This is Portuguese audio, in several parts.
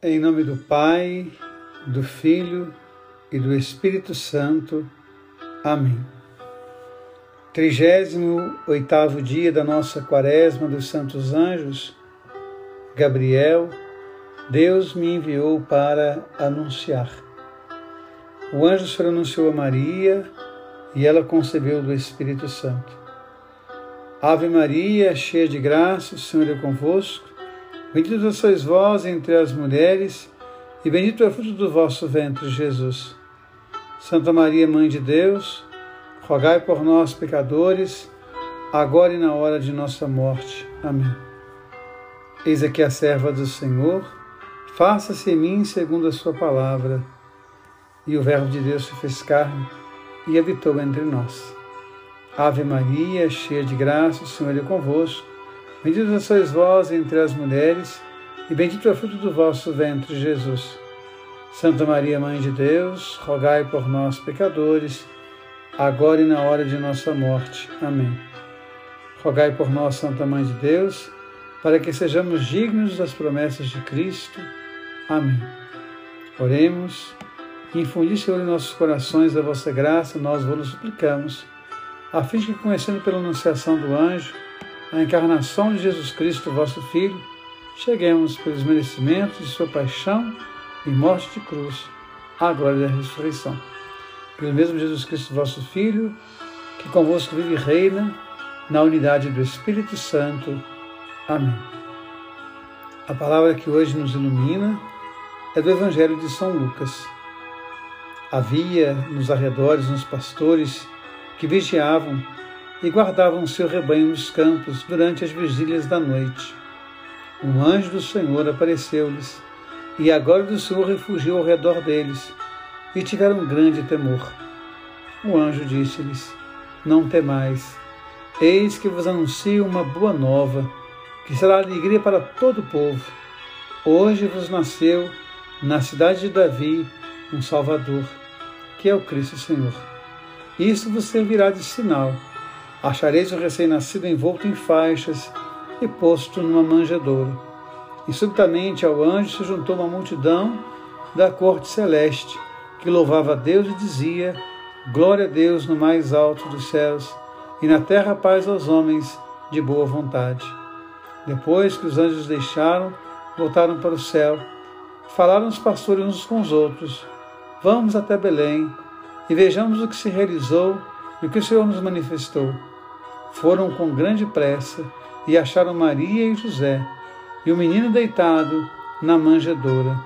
Em nome do Pai, do Filho e do Espírito Santo. Amém. 38 dia da nossa Quaresma dos Santos Anjos, Gabriel, Deus me enviou para anunciar. O anjo se anunciou a Maria e ela concebeu do Espírito Santo. Ave Maria, cheia de graça, o Senhor é convosco. Bendita sois vós entre as mulheres, e bendito é o fruto do vosso ventre, Jesus. Santa Maria, Mãe de Deus, rogai por nós, pecadores, agora e na hora de nossa morte. Amém. Eis aqui a serva do Senhor, faça-se em mim segundo a sua palavra. E o Verbo de Deus se fez carne e habitou entre nós. Ave Maria, cheia de graça, o Senhor é convosco. Bendita sois vós entre as mulheres, e bendito é o fruto do vosso ventre, Jesus. Santa Maria, Mãe de Deus, rogai por nós, pecadores, agora e na hora de nossa morte. Amém. Rogai por nós, Santa Mãe de Deus, para que sejamos dignos das promessas de Cristo. Amém. Oremos. Infundi, Senhor, em nossos corações a vossa graça, nós vos suplicamos, a fim de que, conhecendo pela anunciação do anjo, a encarnação de Jesus Cristo, vosso Filho, cheguemos pelos merecimentos de sua paixão e morte de cruz à glória da ressurreição. Pelo mesmo Jesus Cristo, vosso Filho, que convosco vive e reina na unidade do Espírito Santo. Amém. A palavra que hoje nos ilumina é do Evangelho de São Lucas. Havia nos arredores uns pastores que vigiavam e guardavam seu rebanho nos campos durante as vigílias da noite. Um anjo do Senhor apareceu-lhes, e a glória do Senhor refugiou ao redor deles, e tiveram grande temor. O anjo disse-lhes: Não temais, eis que vos anuncio uma boa nova, que será alegria para todo o povo. Hoje vos nasceu, na cidade de Davi, um Salvador, que é o Cristo Senhor. Isso vos servirá de sinal achareis o recém-nascido envolto em faixas e posto numa manjedoura. E subitamente ao anjo se juntou uma multidão da corte celeste, que louvava a Deus e dizia: Glória a Deus no mais alto dos céus, e na terra paz aos homens de boa vontade. Depois que os anjos deixaram, voltaram para o céu. Falaram os pastores uns com os outros: Vamos até Belém e vejamos o que se realizou e o que o Senhor nos manifestou. Foram com grande pressa e acharam Maria e José e o menino deitado na manjedoura.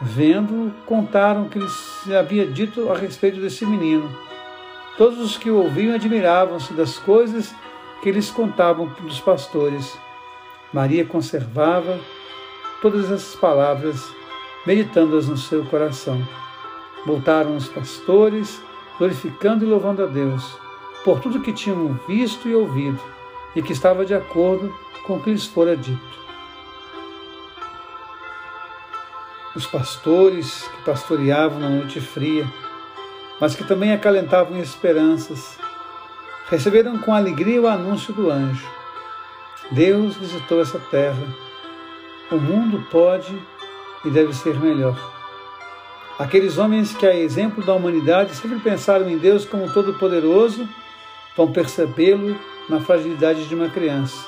Vendo, contaram o que lhes havia dito a respeito desse menino. Todos os que o ouviam admiravam-se das coisas que lhes contavam dos pastores. Maria conservava todas essas palavras, meditando-as no seu coração. Voltaram os pastores glorificando e louvando a Deus por tudo que tinham visto e ouvido e que estava de acordo com o que lhes fora dito. Os pastores que pastoreavam na noite fria, mas que também acalentavam esperanças, receberam com alegria o anúncio do anjo. Deus visitou essa terra. O mundo pode e deve ser melhor. Aqueles homens que, a exemplo da humanidade, sempre pensaram em Deus como todo-poderoso, vão percebê-lo na fragilidade de uma criança.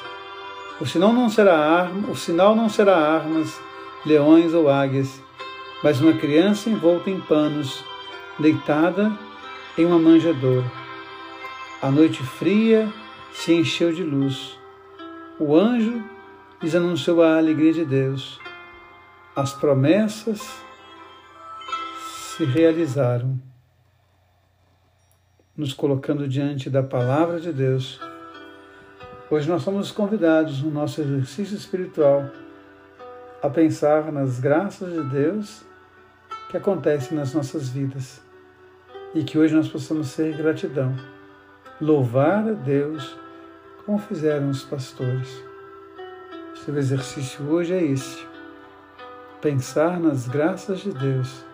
O sinal não será arma, o sinal não será armas, leões ou águias, mas uma criança envolta em panos, deitada em uma manjedoura. A noite fria se encheu de luz. O anjo lhes anunciou a alegria de Deus. As promessas se realizaram, nos colocando diante da palavra de Deus. Hoje nós somos convidados no nosso exercício espiritual a pensar nas graças de Deus que acontecem nas nossas vidas e que hoje nós possamos ser gratidão, louvar a Deus como fizeram os pastores. O seu exercício hoje é esse: pensar nas graças de Deus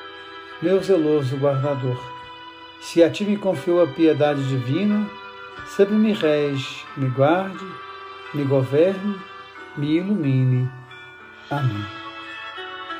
meu zeloso guardador, se a ti me confiou a piedade divina, sempre me rege, me guarde, me governe, me ilumine. Amém.